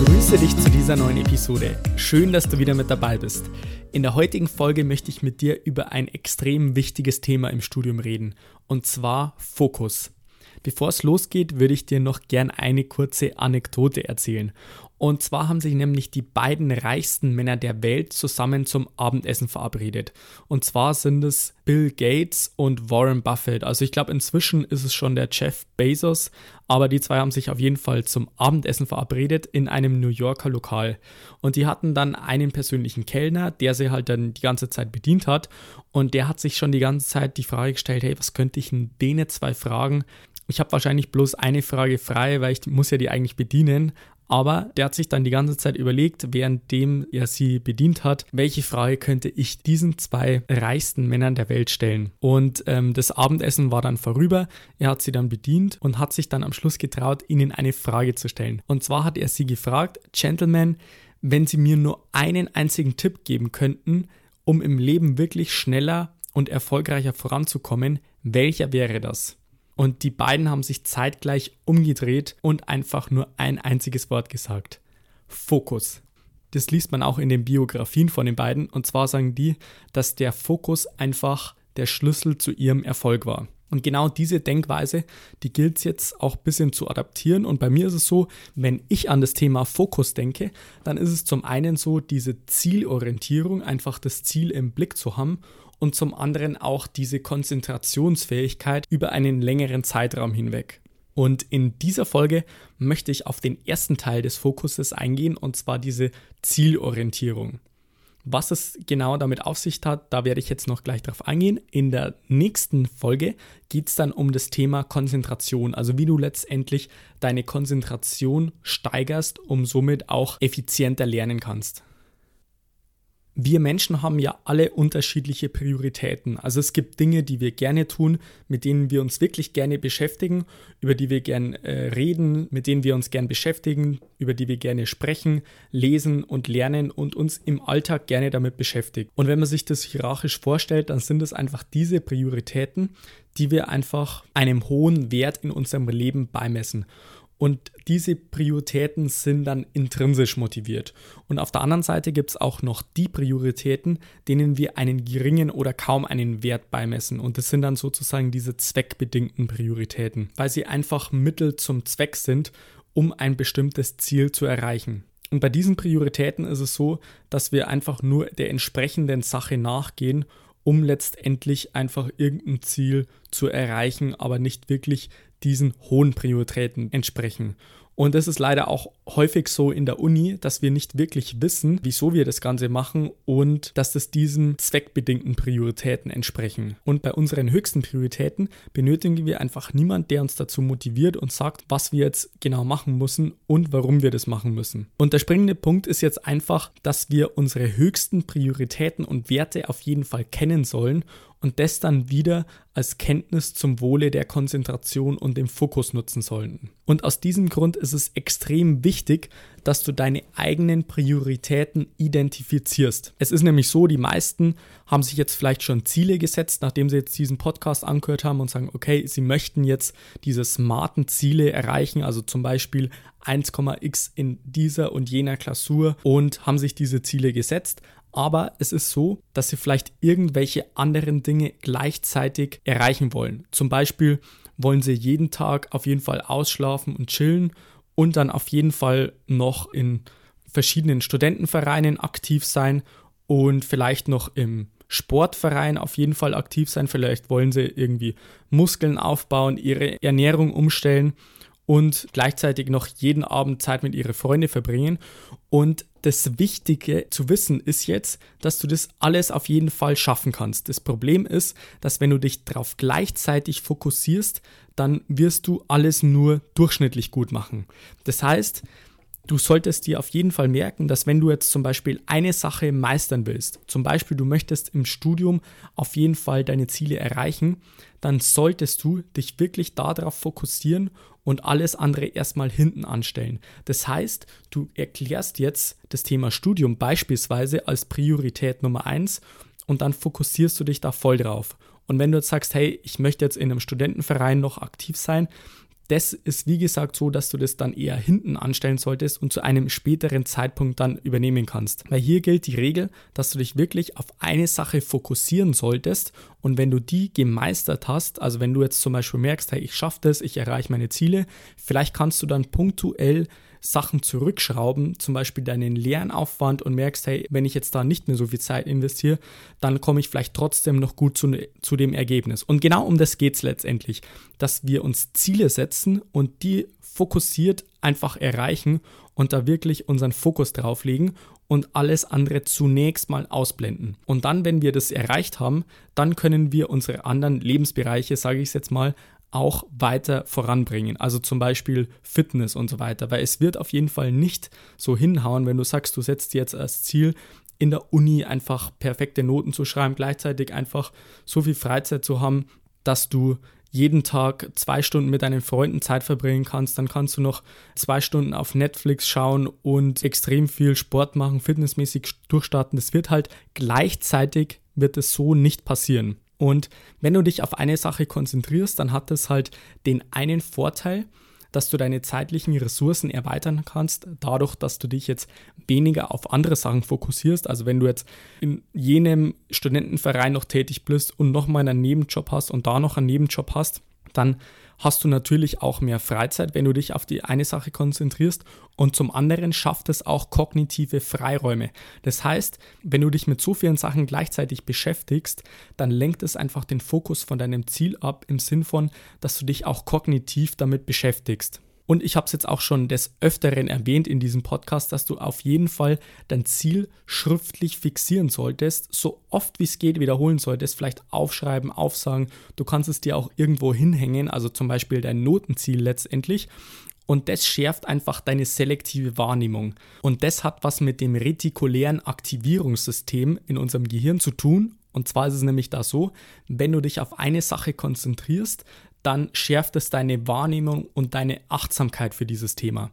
Ich grüße dich zu dieser neuen Episode. Schön, dass du wieder mit dabei bist. In der heutigen Folge möchte ich mit dir über ein extrem wichtiges Thema im Studium reden, und zwar Fokus. Bevor es losgeht, würde ich dir noch gern eine kurze Anekdote erzählen. Und zwar haben sich nämlich die beiden reichsten Männer der Welt zusammen zum Abendessen verabredet. Und zwar sind es Bill Gates und Warren Buffett. Also ich glaube, inzwischen ist es schon der Jeff Bezos, aber die zwei haben sich auf jeden Fall zum Abendessen verabredet in einem New Yorker Lokal. Und die hatten dann einen persönlichen Kellner, der sie halt dann die ganze Zeit bedient hat. Und der hat sich schon die ganze Zeit die Frage gestellt, hey, was könnte ich denn denen zwei fragen? Ich habe wahrscheinlich bloß eine Frage frei, weil ich muss ja die eigentlich bedienen. Aber der hat sich dann die ganze Zeit überlegt, währenddem er sie bedient hat, welche Frage könnte ich diesen zwei reichsten Männern der Welt stellen. Und ähm, das Abendessen war dann vorüber. Er hat sie dann bedient und hat sich dann am Schluss getraut, ihnen eine Frage zu stellen. Und zwar hat er sie gefragt, Gentlemen, wenn Sie mir nur einen einzigen Tipp geben könnten, um im Leben wirklich schneller und erfolgreicher voranzukommen, welcher wäre das? Und die beiden haben sich zeitgleich umgedreht und einfach nur ein einziges Wort gesagt. Fokus. Das liest man auch in den Biografien von den beiden. Und zwar sagen die, dass der Fokus einfach der Schlüssel zu ihrem Erfolg war. Und genau diese Denkweise, die gilt es jetzt auch ein bisschen zu adaptieren. Und bei mir ist es so, wenn ich an das Thema Fokus denke, dann ist es zum einen so, diese Zielorientierung, einfach das Ziel im Blick zu haben und zum anderen auch diese Konzentrationsfähigkeit über einen längeren Zeitraum hinweg. Und in dieser Folge möchte ich auf den ersten Teil des Fokuses eingehen, und zwar diese Zielorientierung. Was es genau damit auf sich hat, da werde ich jetzt noch gleich drauf eingehen. In der nächsten Folge geht es dann um das Thema Konzentration, also wie du letztendlich deine Konzentration steigerst, um somit auch effizienter lernen kannst wir Menschen haben ja alle unterschiedliche Prioritäten. Also es gibt Dinge, die wir gerne tun, mit denen wir uns wirklich gerne beschäftigen, über die wir gerne äh, reden, mit denen wir uns gerne beschäftigen, über die wir gerne sprechen, lesen und lernen und uns im Alltag gerne damit beschäftigen. Und wenn man sich das hierarchisch vorstellt, dann sind es einfach diese Prioritäten, die wir einfach einem hohen Wert in unserem Leben beimessen. Und diese Prioritäten sind dann intrinsisch motiviert. Und auf der anderen Seite gibt es auch noch die Prioritäten, denen wir einen geringen oder kaum einen Wert beimessen. Und das sind dann sozusagen diese zweckbedingten Prioritäten, weil sie einfach Mittel zum Zweck sind, um ein bestimmtes Ziel zu erreichen. Und bei diesen Prioritäten ist es so, dass wir einfach nur der entsprechenden Sache nachgehen um letztendlich einfach irgendein Ziel zu erreichen, aber nicht wirklich diesen hohen Prioritäten entsprechen. Und es ist leider auch häufig so in der Uni, dass wir nicht wirklich wissen, wieso wir das Ganze machen und dass das diesen zweckbedingten Prioritäten entsprechen. Und bei unseren höchsten Prioritäten benötigen wir einfach niemanden, der uns dazu motiviert und sagt, was wir jetzt genau machen müssen und warum wir das machen müssen. Und der springende Punkt ist jetzt einfach, dass wir unsere höchsten Prioritäten und Werte auf jeden Fall kennen sollen und das dann wieder als Kenntnis zum Wohle der Konzentration und dem Fokus nutzen sollten. Und aus diesem Grund ist es extrem wichtig, dass du deine eigenen Prioritäten identifizierst. Es ist nämlich so, die meisten haben sich jetzt vielleicht schon Ziele gesetzt, nachdem sie jetzt diesen Podcast angehört haben und sagen, okay, sie möchten jetzt diese smarten Ziele erreichen, also zum Beispiel 1,x in dieser und jener Klausur und haben sich diese Ziele gesetzt. Aber es ist so, dass sie vielleicht irgendwelche anderen Dinge gleichzeitig erreichen wollen. Zum Beispiel wollen sie jeden Tag auf jeden Fall ausschlafen und chillen und dann auf jeden Fall noch in verschiedenen Studentenvereinen aktiv sein und vielleicht noch im Sportverein auf jeden Fall aktiv sein. Vielleicht wollen sie irgendwie Muskeln aufbauen, ihre Ernährung umstellen und gleichzeitig noch jeden Abend Zeit mit ihren Freunden verbringen. Und das Wichtige zu wissen ist jetzt, dass du das alles auf jeden Fall schaffen kannst. Das Problem ist, dass wenn du dich darauf gleichzeitig fokussierst, dann wirst du alles nur durchschnittlich gut machen. Das heißt, du solltest dir auf jeden Fall merken, dass wenn du jetzt zum Beispiel eine Sache meistern willst, zum Beispiel du möchtest im Studium auf jeden Fall deine Ziele erreichen, dann solltest du dich wirklich darauf fokussieren und alles andere erstmal hinten anstellen. Das heißt, du erklärst jetzt das Thema Studium beispielsweise als Priorität Nummer eins und dann fokussierst du dich da voll drauf. Und wenn du jetzt sagst, hey, ich möchte jetzt in einem Studentenverein noch aktiv sein, das ist wie gesagt so, dass du das dann eher hinten anstellen solltest und zu einem späteren Zeitpunkt dann übernehmen kannst. Weil hier gilt die Regel, dass du dich wirklich auf eine Sache fokussieren solltest und wenn du die gemeistert hast, also wenn du jetzt zum Beispiel merkst, hey, ich schaffe das, ich erreiche meine Ziele, vielleicht kannst du dann punktuell Sachen zurückschrauben, zum Beispiel deinen Lernaufwand und merkst, hey, wenn ich jetzt da nicht mehr so viel Zeit investiere, dann komme ich vielleicht trotzdem noch gut zu, zu dem Ergebnis. Und genau um das geht es letztendlich, dass wir uns Ziele setzen und die fokussiert einfach erreichen und da wirklich unseren Fokus drauf legen und alles andere zunächst mal ausblenden. Und dann, wenn wir das erreicht haben, dann können wir unsere anderen Lebensbereiche, sage ich es jetzt mal, auch weiter voranbringen. Also zum Beispiel Fitness und so weiter. Weil es wird auf jeden Fall nicht so hinhauen, wenn du sagst, du setzt jetzt als Ziel, in der Uni einfach perfekte Noten zu schreiben, gleichzeitig einfach so viel Freizeit zu haben, dass du jeden Tag zwei Stunden mit deinen Freunden Zeit verbringen kannst, dann kannst du noch zwei Stunden auf Netflix schauen und extrem viel Sport machen, fitnessmäßig durchstarten. Das wird halt gleichzeitig wird es so nicht passieren. Und wenn du dich auf eine Sache konzentrierst, dann hat das halt den einen Vorteil, dass du deine zeitlichen Ressourcen erweitern kannst, dadurch, dass du dich jetzt weniger auf andere Sachen fokussierst. Also wenn du jetzt in jenem Studentenverein noch tätig bist und nochmal einen Nebenjob hast und da noch einen Nebenjob hast, dann hast du natürlich auch mehr Freizeit, wenn du dich auf die eine Sache konzentrierst und zum anderen schafft es auch kognitive Freiräume. Das heißt, wenn du dich mit so vielen Sachen gleichzeitig beschäftigst, dann lenkt es einfach den Fokus von deinem Ziel ab im Sinn von, dass du dich auch kognitiv damit beschäftigst. Und ich habe es jetzt auch schon des Öfteren erwähnt in diesem Podcast, dass du auf jeden Fall dein Ziel schriftlich fixieren solltest, so oft wie es geht wiederholen solltest, vielleicht aufschreiben, aufsagen. Du kannst es dir auch irgendwo hinhängen, also zum Beispiel dein Notenziel letztendlich. Und das schärft einfach deine selektive Wahrnehmung. Und das hat was mit dem retikulären Aktivierungssystem in unserem Gehirn zu tun. Und zwar ist es nämlich da so, wenn du dich auf eine Sache konzentrierst, dann schärft es deine Wahrnehmung und deine Achtsamkeit für dieses Thema.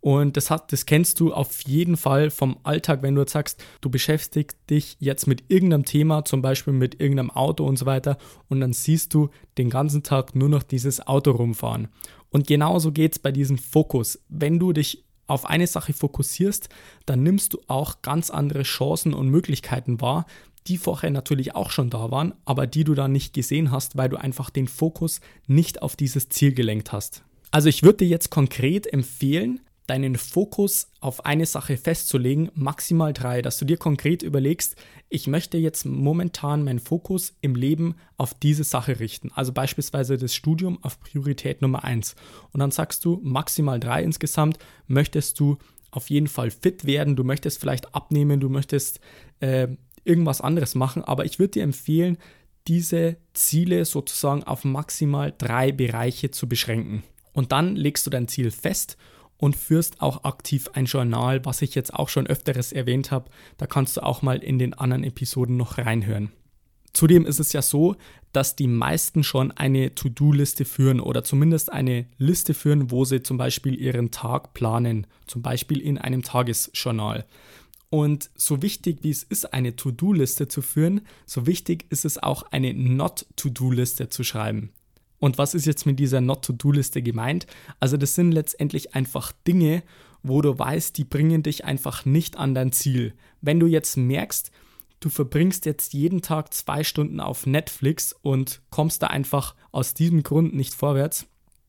Und das, hat, das kennst du auf jeden Fall vom Alltag, wenn du jetzt sagst, du beschäftigst dich jetzt mit irgendeinem Thema, zum Beispiel mit irgendeinem Auto und so weiter, und dann siehst du den ganzen Tag nur noch dieses Auto rumfahren. Und genauso geht es bei diesem Fokus. Wenn du dich auf eine Sache fokussierst, dann nimmst du auch ganz andere Chancen und Möglichkeiten wahr, die vorher natürlich auch schon da waren, aber die du dann nicht gesehen hast, weil du einfach den Fokus nicht auf dieses Ziel gelenkt hast. Also ich würde dir jetzt konkret empfehlen, deinen Fokus auf eine Sache festzulegen, maximal drei, dass du dir konkret überlegst, ich möchte jetzt momentan meinen Fokus im Leben auf diese Sache richten. Also beispielsweise das Studium auf Priorität Nummer eins. Und dann sagst du maximal drei insgesamt, möchtest du auf jeden Fall fit werden, du möchtest vielleicht abnehmen, du möchtest äh, irgendwas anderes machen, aber ich würde dir empfehlen, diese Ziele sozusagen auf maximal drei Bereiche zu beschränken. Und dann legst du dein Ziel fest und führst auch aktiv ein Journal, was ich jetzt auch schon öfteres erwähnt habe. Da kannst du auch mal in den anderen Episoden noch reinhören. Zudem ist es ja so, dass die meisten schon eine To-Do-Liste führen oder zumindest eine Liste führen, wo sie zum Beispiel ihren Tag planen, zum Beispiel in einem Tagesjournal. Und so wichtig wie es ist, eine To-Do-Liste zu führen, so wichtig ist es auch, eine Not-To-Do-Liste zu schreiben. Und was ist jetzt mit dieser Not-To-Do-Liste gemeint? Also das sind letztendlich einfach Dinge, wo du weißt, die bringen dich einfach nicht an dein Ziel. Wenn du jetzt merkst, du verbringst jetzt jeden Tag zwei Stunden auf Netflix und kommst da einfach aus diesem Grund nicht vorwärts,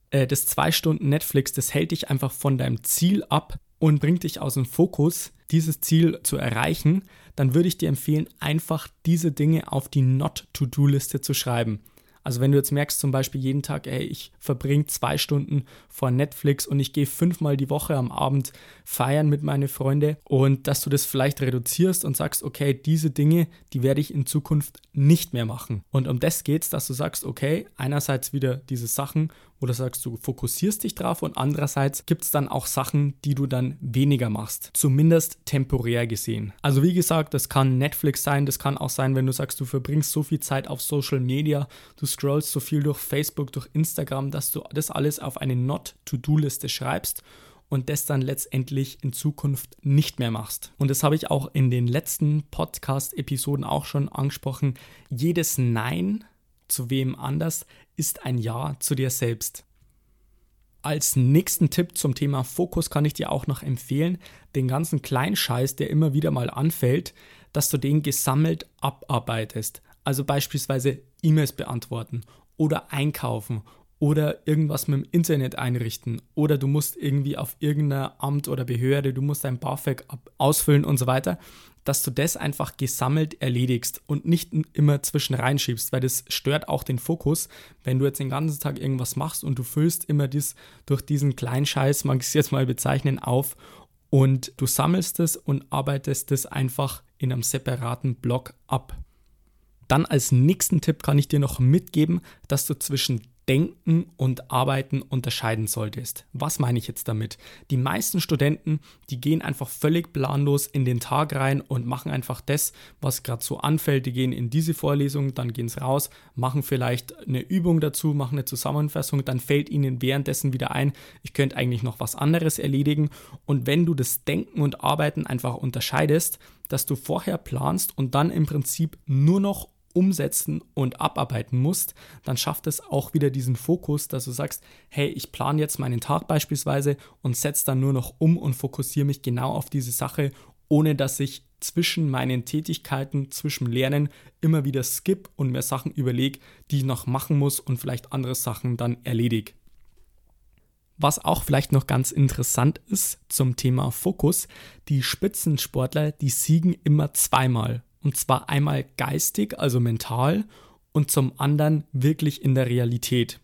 äh, das zwei Stunden Netflix, das hält dich einfach von deinem Ziel ab und bringt dich aus dem Fokus, dieses Ziel zu erreichen, dann würde ich dir empfehlen, einfach diese Dinge auf die Not-To-Do-Liste zu schreiben. Also wenn du jetzt merkst zum Beispiel jeden Tag, ey, ich verbringe zwei Stunden vor Netflix und ich gehe fünfmal die Woche am Abend feiern mit meinen Freunden und dass du das vielleicht reduzierst und sagst, okay, diese Dinge, die werde ich in Zukunft nicht mehr machen. Und um das geht es, dass du sagst, okay, einerseits wieder diese Sachen, du sagst, du fokussierst dich drauf und andererseits gibt es dann auch Sachen, die du dann weniger machst. Zumindest temporär gesehen. Also wie gesagt, das kann Netflix sein, das kann auch sein, wenn du sagst, du verbringst so viel Zeit auf Social Media, du scrollst so viel durch Facebook, durch Instagram, dass du das alles auf eine Not-to-Do-Liste schreibst und das dann letztendlich in Zukunft nicht mehr machst. Und das habe ich auch in den letzten Podcast-Episoden auch schon angesprochen. Jedes Nein zu wem anders ist ein Ja zu dir selbst. Als nächsten Tipp zum Thema Fokus kann ich dir auch noch empfehlen, den ganzen Kleinscheiß, der immer wieder mal anfällt, dass du den gesammelt abarbeitest. Also beispielsweise E-Mails beantworten oder einkaufen oder irgendwas mit dem Internet einrichten oder du musst irgendwie auf irgendein Amt oder Behörde, du musst dein BAföG ausfüllen und so weiter, dass du das einfach gesammelt erledigst und nicht immer zwischen reinschiebst, weil das stört auch den Fokus, wenn du jetzt den ganzen Tag irgendwas machst und du füllst immer dies durch diesen kleinen Scheiß, mag ich es jetzt mal bezeichnen, auf und du sammelst es und arbeitest es einfach in einem separaten Block ab. Dann als nächsten Tipp kann ich dir noch mitgeben, dass du zwischen Denken und Arbeiten unterscheiden solltest. Was meine ich jetzt damit? Die meisten Studenten, die gehen einfach völlig planlos in den Tag rein und machen einfach das, was gerade so anfällt. Die gehen in diese Vorlesung, dann gehen sie raus, machen vielleicht eine Übung dazu, machen eine Zusammenfassung, dann fällt ihnen währenddessen wieder ein, ich könnte eigentlich noch was anderes erledigen. Und wenn du das Denken und Arbeiten einfach unterscheidest, dass du vorher planst und dann im Prinzip nur noch umsetzen und abarbeiten musst, dann schafft es auch wieder diesen Fokus, dass du sagst, hey, ich plane jetzt meinen Tag beispielsweise und setze dann nur noch um und fokussiere mich genau auf diese Sache, ohne dass ich zwischen meinen Tätigkeiten, zwischen Lernen immer wieder skip und mir Sachen überlege, die ich noch machen muss und vielleicht andere Sachen dann erledige. Was auch vielleicht noch ganz interessant ist zum Thema Fokus, die Spitzensportler, die siegen immer zweimal. Und zwar einmal geistig, also mental, und zum anderen wirklich in der Realität.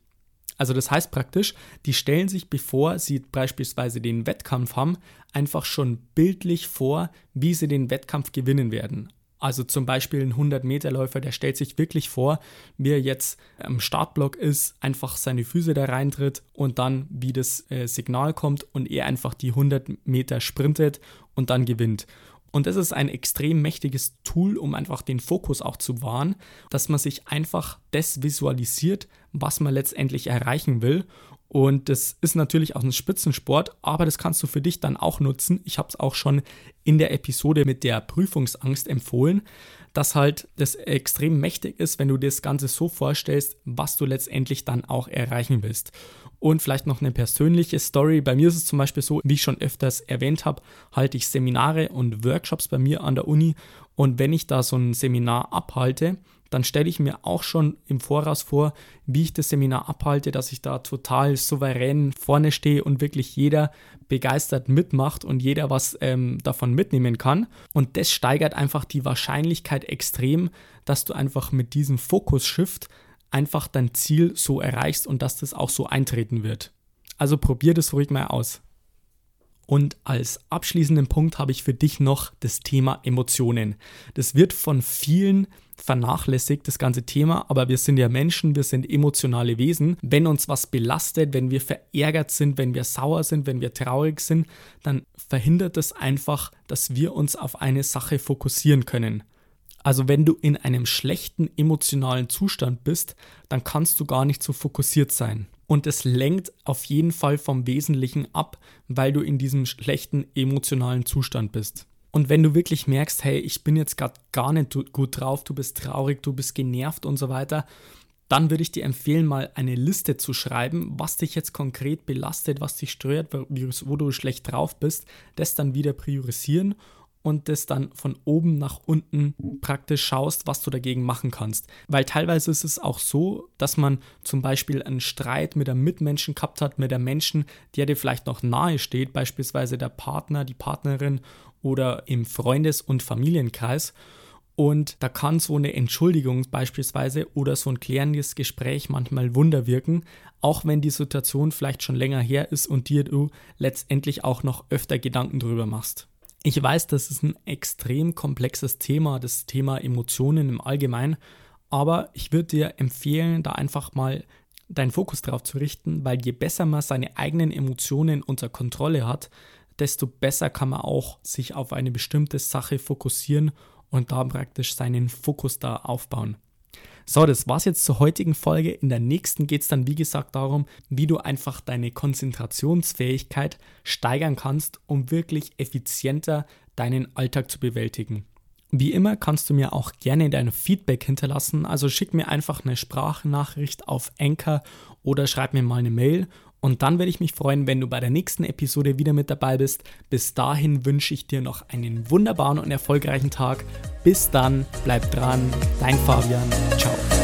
Also das heißt praktisch, die stellen sich, bevor sie beispielsweise den Wettkampf haben, einfach schon bildlich vor, wie sie den Wettkampf gewinnen werden. Also zum Beispiel ein 100-Meter-Läufer, der stellt sich wirklich vor, wie er jetzt am Startblock ist, einfach seine Füße da reintritt und dann, wie das äh, Signal kommt und er einfach die 100 Meter sprintet und dann gewinnt. Und das ist ein extrem mächtiges Tool, um einfach den Fokus auch zu wahren, dass man sich einfach das visualisiert, was man letztendlich erreichen will. Und das ist natürlich auch ein Spitzensport, aber das kannst du für dich dann auch nutzen. Ich habe es auch schon in der Episode mit der Prüfungsangst empfohlen, dass halt das extrem mächtig ist, wenn du dir das Ganze so vorstellst, was du letztendlich dann auch erreichen willst. Und vielleicht noch eine persönliche Story. Bei mir ist es zum Beispiel so, wie ich schon öfters erwähnt habe, halte ich Seminare und Workshops bei mir an der Uni. Und wenn ich da so ein Seminar abhalte, dann stelle ich mir auch schon im Voraus vor, wie ich das Seminar abhalte, dass ich da total souverän vorne stehe und wirklich jeder begeistert mitmacht und jeder was ähm, davon mitnehmen kann. Und das steigert einfach die Wahrscheinlichkeit extrem, dass du einfach mit diesem Fokus-Shift einfach dein Ziel so erreichst und dass das auch so eintreten wird. Also probier das ruhig mal aus. Und als abschließenden Punkt habe ich für dich noch das Thema Emotionen. Das wird von vielen vernachlässigt, das ganze Thema, aber wir sind ja Menschen, wir sind emotionale Wesen. Wenn uns was belastet, wenn wir verärgert sind, wenn wir sauer sind, wenn wir traurig sind, dann verhindert es einfach, dass wir uns auf eine Sache fokussieren können. Also wenn du in einem schlechten emotionalen Zustand bist, dann kannst du gar nicht so fokussiert sein. Und es lenkt auf jeden Fall vom Wesentlichen ab, weil du in diesem schlechten emotionalen Zustand bist. Und wenn du wirklich merkst, hey, ich bin jetzt gerade gar nicht gut drauf, du bist traurig, du bist genervt und so weiter, dann würde ich dir empfehlen, mal eine Liste zu schreiben, was dich jetzt konkret belastet, was dich stört, wo du schlecht drauf bist, das dann wieder priorisieren und das dann von oben nach unten praktisch schaust, was du dagegen machen kannst. Weil teilweise ist es auch so, dass man zum Beispiel einen Streit mit einem Mitmenschen gehabt hat, mit einem Menschen, der dir vielleicht noch nahe steht, beispielsweise der Partner, die Partnerin oder im Freundes- und Familienkreis. Und da kann so eine Entschuldigung beispielsweise oder so ein klärendes Gespräch manchmal Wunder wirken, auch wenn die Situation vielleicht schon länger her ist und dir du letztendlich auch noch öfter Gedanken drüber machst. Ich weiß, das ist ein extrem komplexes Thema, das Thema Emotionen im Allgemeinen, aber ich würde dir empfehlen, da einfach mal deinen Fokus darauf zu richten, weil je besser man seine eigenen Emotionen unter Kontrolle hat, desto besser kann man auch sich auf eine bestimmte Sache fokussieren und da praktisch seinen Fokus da aufbauen. So, das war's jetzt zur heutigen Folge. In der nächsten geht es dann, wie gesagt, darum, wie du einfach deine Konzentrationsfähigkeit steigern kannst, um wirklich effizienter deinen Alltag zu bewältigen. Wie immer kannst du mir auch gerne dein Feedback hinterlassen, also schick mir einfach eine Sprachnachricht auf Anchor oder schreib mir mal eine Mail und dann würde ich mich freuen, wenn du bei der nächsten Episode wieder mit dabei bist. Bis dahin wünsche ich dir noch einen wunderbaren und erfolgreichen Tag. Bis dann, bleib dran, dein Fabian, ciao.